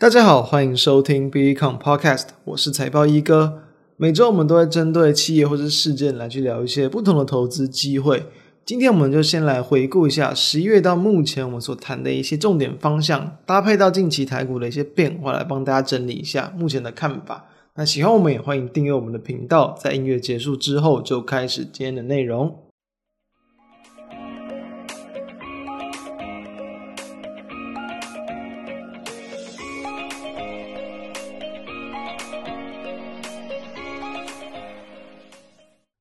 大家好，欢迎收听 BECON Podcast，我是财报一哥。每周我们都会针对企业或者事件来去聊一些不同的投资机会。今天我们就先来回顾一下十一月到目前我们所谈的一些重点方向，搭配到近期台股的一些变化，来帮大家整理一下目前的看法。那喜欢我们也欢迎订阅我们的频道。在音乐结束之后，就开始今天的内容。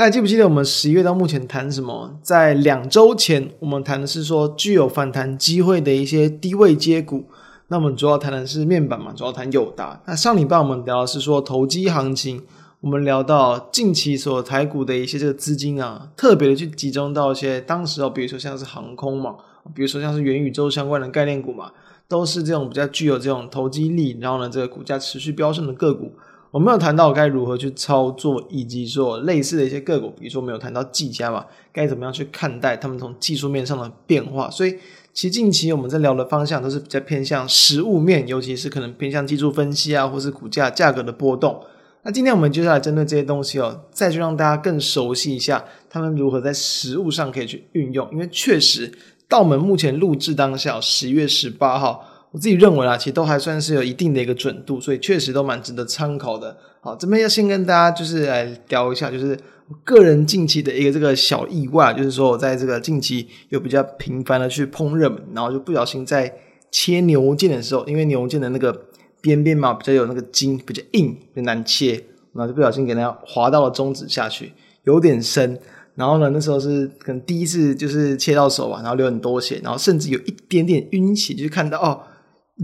大家记不记得我们十一月到目前谈什么？在两周前，我们谈的是说具有反弹机会的一些低位接股。那我们主要谈的是面板嘛，主要谈友达。那上礼拜我们聊的是说投机行情，我们聊到近期所台股的一些这个资金啊，特别的去集中到一些当时哦，比如说像是航空嘛，比如说像是元宇宙相关的概念股嘛，都是这种比较具有这种投机力，然后呢，这个股价持续飙升的个股。我们有谈到该如何去操作，以及说类似的一些个股，比如说没有谈到技嘉嘛，该怎么样去看待他们从技术面上的变化。所以，其实近期我们在聊的方向都是比较偏向实物面，尤其是可能偏向技术分析啊，或是股价价格的波动。那今天我们接下来针对这些东西哦，再去让大家更熟悉一下他们如何在实物上可以去运用。因为确实到我们目前录制当下，十月十八号。我自己认为啊，其实都还算是有一定的一个准度，所以确实都蛮值得参考的。好，这边要先跟大家就是来聊一下，就是我个人近期的一个这个小意外，就是说我在这个近期有比较频繁的去烹饪，然后就不小心在切牛腱的时候，因为牛腱的那个边边嘛比较有那个筋，比较硬，比较难切，然后就不小心给它划到了中指下去，有点深。然后呢，那时候是可能第一次就是切到手吧，然后流很多血，然后甚至有一点点晕血，就是看到哦。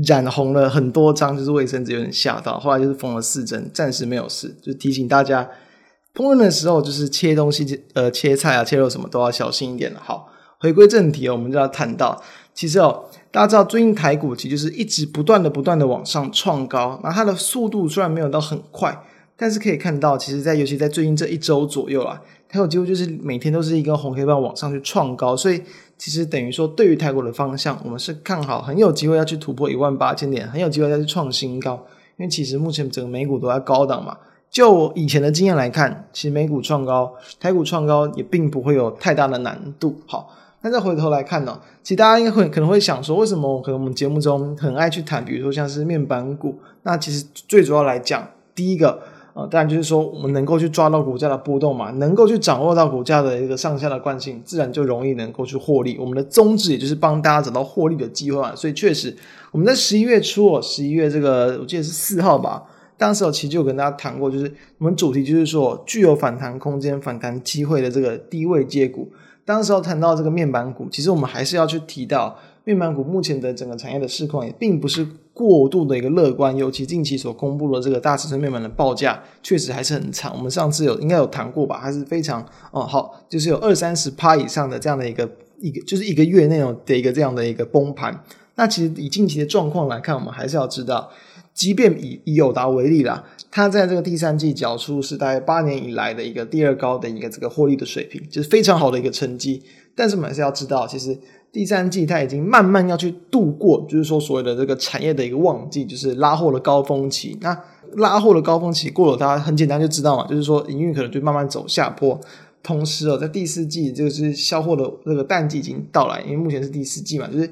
染红了很多张，就是卫生纸有点吓到，后来就是缝了四针，暂时没有事。就提醒大家，烹饪的时候就是切东西，呃，切菜啊、切肉什么都要小心一点。好，回归正题，我们就要谈到，其实哦，大家知道最近台股其实就是一直不断的、不断的往上创高，那它的速度虽然没有到很快，但是可以看到，其实，在尤其在最近这一周左右啊，它有几乎就是每天都是一根红黑棒往上去创高，所以。其实等于说，对于台股的方向，我们是看好，很有机会要去突破一万八千点，很有机会要去创新高。因为其实目前整个美股都在高档嘛，就以前的经验来看，其实美股创高，台股创高也并不会有太大的难度。好，那再回头来看呢，其实大家应该会可能会想说，为什么可能我们节目中很爱去谈，比如说像是面板股，那其实最主要来讲，第一个。啊，当然就是说，我们能够去抓到股价的波动嘛，能够去掌握到股价的一个上下的惯性，自然就容易能够去获利。我们的宗旨也就是帮大家找到获利的机会嘛。所以确实，我们在十一月初哦，十一月这个我记得是四号吧，当时我其实就有跟大家谈过，就是我们主题就是说具有反弹空间、反弹机会的这个低位接股。当时候谈到这个面板股，其实我们还是要去提到。面板股目前的整个产业的市况也并不是过度的一个乐观，尤其近期所公布的这个大尺寸面板的报价确实还是很惨。我们上次有应该有谈过吧，还是非常哦好，就是有二三十趴以上的这样的一个一个就是一个月内容的一个这样的一个崩盘。那其实以近期的状况来看，我们还是要知道，即便以以友达为例啦，它在这个第三季缴出是大概八年以来的一个第二高的一个这个获利的水平，就是非常好的一个成绩。但是我们还是要知道，其实。第三季它已经慢慢要去度过，就是说所谓的这个产业的一个旺季，就是拉货的高峰期。那拉货的高峰期过了，它很简单就知道嘛，就是说营运可能就慢慢走下坡。同时哦，在第四季就是销货的这个淡季已经到来，因为目前是第四季嘛，就是。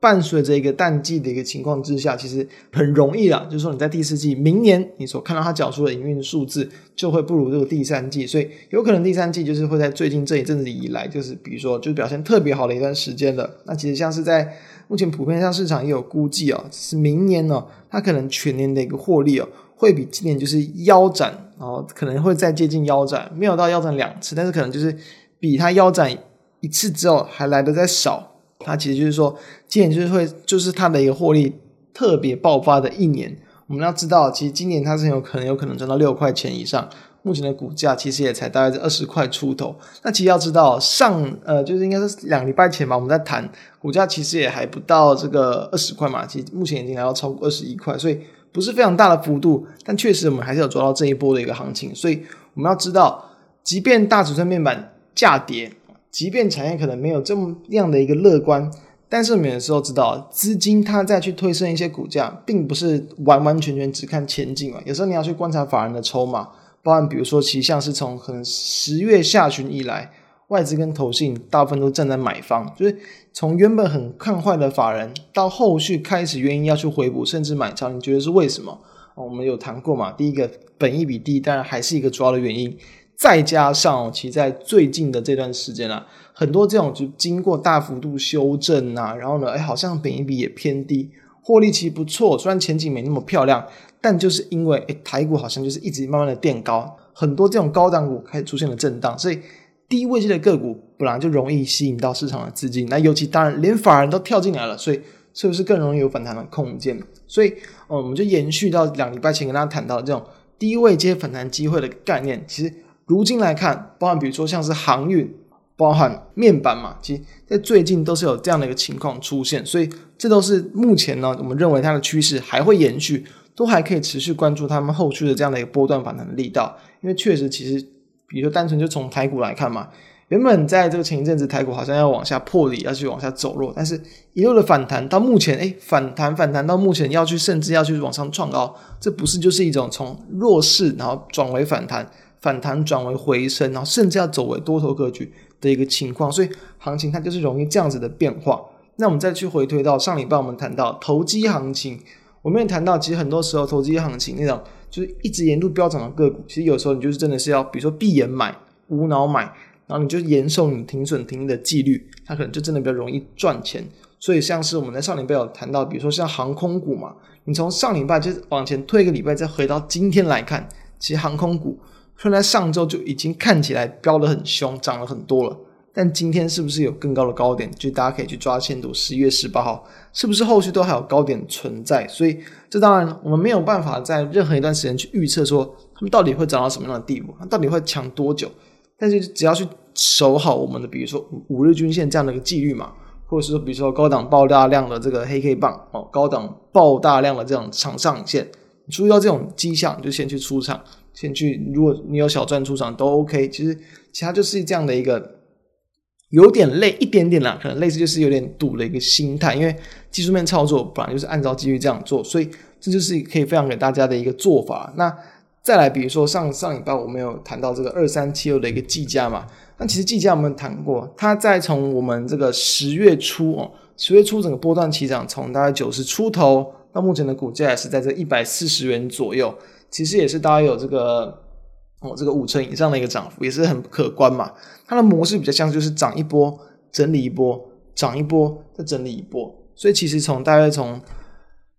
伴随着一个淡季的一个情况之下，其实很容易啦，就是说你在第四季，明年你所看到它缴出的营运数字就会不如这个第三季，所以有可能第三季就是会在最近这一阵子以来，就是比如说就表现特别好的一段时间了。那其实像是在目前普遍上市场也有估计哦，是明年呢，它可能全年的一个获利哦，会比今年就是腰斩，然后可能会再接近腰斩，没有到腰斩两次，但是可能就是比它腰斩一次之后还来的再少。它其实就是说，今年就是会，就是它的一个获利特别爆发的一年。我们要知道，其实今年它是很有可能有可能赚到六块钱以上。目前的股价其实也才大概是二十块出头。那其实要知道，上呃就是应该是两礼拜前吧，我们在谈股价其实也还不到这个二十块嘛。其实目前已经来到超过二十一块，所以不是非常大的幅度。但确实我们还是有抓到这一波的一个行情。所以我们要知道，即便大尺寸面板价跌。即便产业可能没有这么样的一个乐观，但是我们有时候知道，资金它再去推升一些股价，并不是完完全全只看前景嘛。有时候你要去观察法人的筹码，包含比如说，其实像是从可能十月下旬以来，外资跟投信大部分都站在买方，就是从原本很看坏的法人，到后续开始原因要去回补甚至买超，你觉得是为什么？我们有谈过嘛？第一个，本益比低，当然还是一个主要的原因。再加上，其实在最近的这段时间啊，很多这种就经过大幅度修正啊，然后呢，哎，好像本一比也偏低，获利其实不错，虽然前景没那么漂亮，但就是因为哎，台股好像就是一直慢慢的垫高，很多这种高档股开始出现了震荡，所以低位阶的个股本来就容易吸引到市场的资金，那尤其当然连法人都跳进来了，所以是不是更容易有反弹的空间？所以，我们就延续到两礼拜前跟大家谈到的这种低位接反弹机会的概念，其实。如今来看，包含比如说像是航运，包含面板嘛，其实在最近都是有这样的一个情况出现，所以这都是目前呢，我们认为它的趋势还会延续，都还可以持续关注他们后续的这样的一个波段反弹的力道，因为确实其实，比如说单纯就从台股来看嘛，原本在这个前一阵子台股好像要往下破底，要去往下走弱，但是一路的反弹到目前，诶，反弹反弹到目前要去甚至要去往上创高，这不是就是一种从弱势然后转为反弹。反弹转为回升，然后甚至要走为多头格局的一个情况，所以行情它就是容易这样子的变化。那我们再去回推到上礼拜，我们谈到投机行情，我们也谈到，其实很多时候投机行情那种就是一直沿路飙涨的个股，其实有时候你就是真的是要，比如说闭眼买、无脑买，然后你就严守你停损停利的纪律，它可能就真的比较容易赚钱。所以像是我们在上礼拜有谈到，比如说像航空股嘛，你从上礼拜就往前推一个礼拜，再回到今天来看，其实航空股。虽然上周就已经看起来飙得很凶，涨了很多了，但今天是不是有更高的高点？就大家可以去抓线图，十一月十八号是不是后续都还有高点存在？所以这当然我们没有办法在任何一段时间去预测说他们到底会涨到什么样的地步，到底会强多久。但是只要去守好我们的，比如说五日均线这样的一个纪律嘛，或者是说比如说高档爆大量的这个黑 K 棒哦，高档爆大量的这种长上影线，你注意到这种迹象，就先去出场。先去，如果你有小赚出场都 OK。其实，其他就是这样的一个有点累一点点啦，可能类似就是有点赌的一个心态。因为技术面操作本来就是按照机率这样做，所以这就是可以分享给大家的一个做法。那再来，比如说上上礼拜我们有谈到这个二三七六的一个计价嘛，那其实计价我们谈过，它在从我们这个十月初哦，十月初整个波段起涨，从大概九十出头到目前的股价也是在这一百四十元左右。其实也是大概有这个哦，这个五成以上的一个涨幅，也是很可观嘛。它的模式比较像就是涨一波，整理一波，涨一波，再整理一波。所以其实从大概从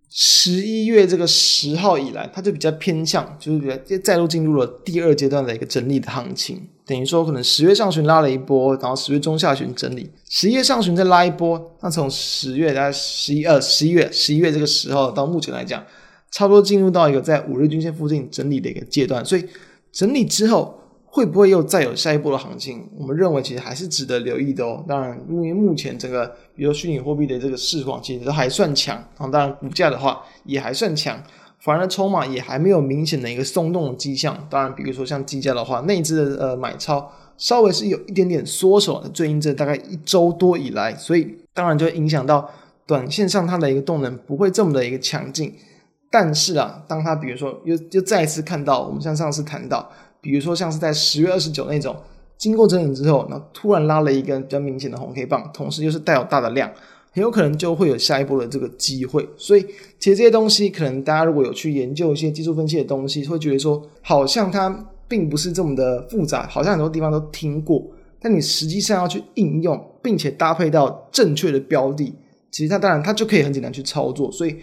十一月这个十号以来，它就比较偏向，就是比较再度进入了第二阶段的一个整理的行情。等于说，可能十月上旬拉了一波，然后十月中下旬整理，十一月上旬再拉一波。那从十月大概十一呃十一月十一月这个时候到目前来讲。差不多进入到一个在五日均线附近整理的一个阶段，所以整理之后会不会又再有下一波的行情？我们认为其实还是值得留意的哦。当然，因为目前整个比如说虚拟货币的这个市况其实都还算强啊，当然股价的话也还算强，反而筹码也还没有明显的一个松动的迹象。当然，比如说像基价的话，内资的呃买超稍微是有一点点缩手，最近这大概一周多以来，所以当然就影响到短线上它的一个动能不会这么的一个强劲。但是啊，当它比如说又又再一次看到，我们像上次谈到，比如说像是在十月二十九那种经过整理之后，那突然拉了一根比较明显的红 K 棒，同时又是带有大的量，很有可能就会有下一波的这个机会。所以其实这些东西，可能大家如果有去研究一些技术分析的东西，会觉得说好像它并不是这么的复杂，好像很多地方都听过，但你实际上要去应用，并且搭配到正确的标的，其实它当然它就可以很简单去操作，所以。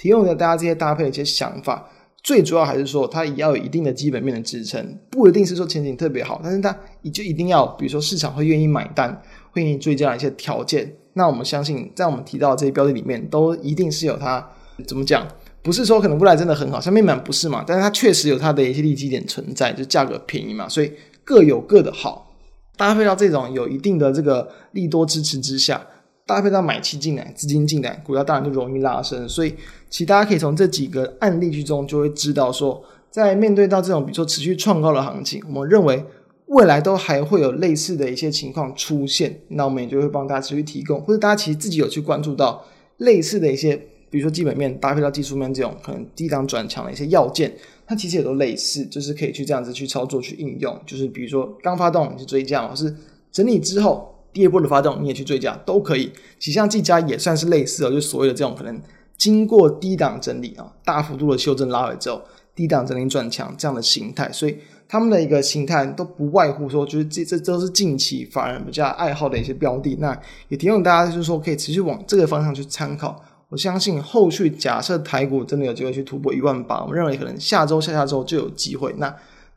提供给大家这些搭配的一些想法，最主要还是说它也要有一定的基本面的支撑，不一定是说前景特别好，但是它也就一定要，比如说市场会愿意买单，会愿意追加一些条件。那我们相信，在我们提到的这些标的里面，都一定是有它怎么讲，不是说可能未来真的很好，像面板不是嘛，但是它确实有它的一些利基点存在，就价格便宜嘛，所以各有各的好，搭配到这种有一定的这个利多支持之下。搭配到买气进来，资金进来，股价当然就容易拉升。所以，其实大家可以从这几个案例之中就会知道说，在面对到这种比如说持续创高的行情，我们认为未来都还会有类似的一些情况出现，那我们也就会帮大家持续提供，或者大家其实自己有去关注到类似的一些，比如说基本面搭配到技术面这种可能低档转强的一些要件，它其实也都类似，就是可以去这样子去操作去应用，就是比如说刚发动你去追价，或是整理之后第二波的发动你也去追加都可以。其实像技嘉也算是类似的，就所谓的这种可能经过低档整理啊，大幅度的修正拉回之后，低档整理转强这样的形态，所以。他们的一个形态都不外乎说，就是这这都是近期法人比较爱好的一些标的，那也提醒大家，就是说可以持续往这个方向去参考。我相信后续假设台股真的有机会去突破一万八，我们认为可能下周、下下周就有机会。那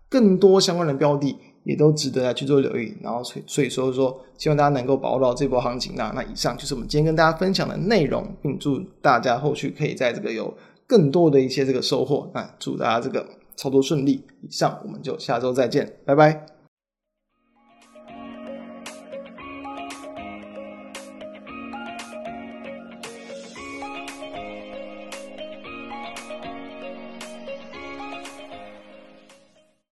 更多相关的标的也都值得来去做留意。然后所以所以说说，希望大家能够把握到这波行情。那那以上就是我们今天跟大家分享的内容，并祝大家后续可以在这个有更多的一些这个收获。那祝大家这个。操作顺利，以上我们就下周再见，拜拜。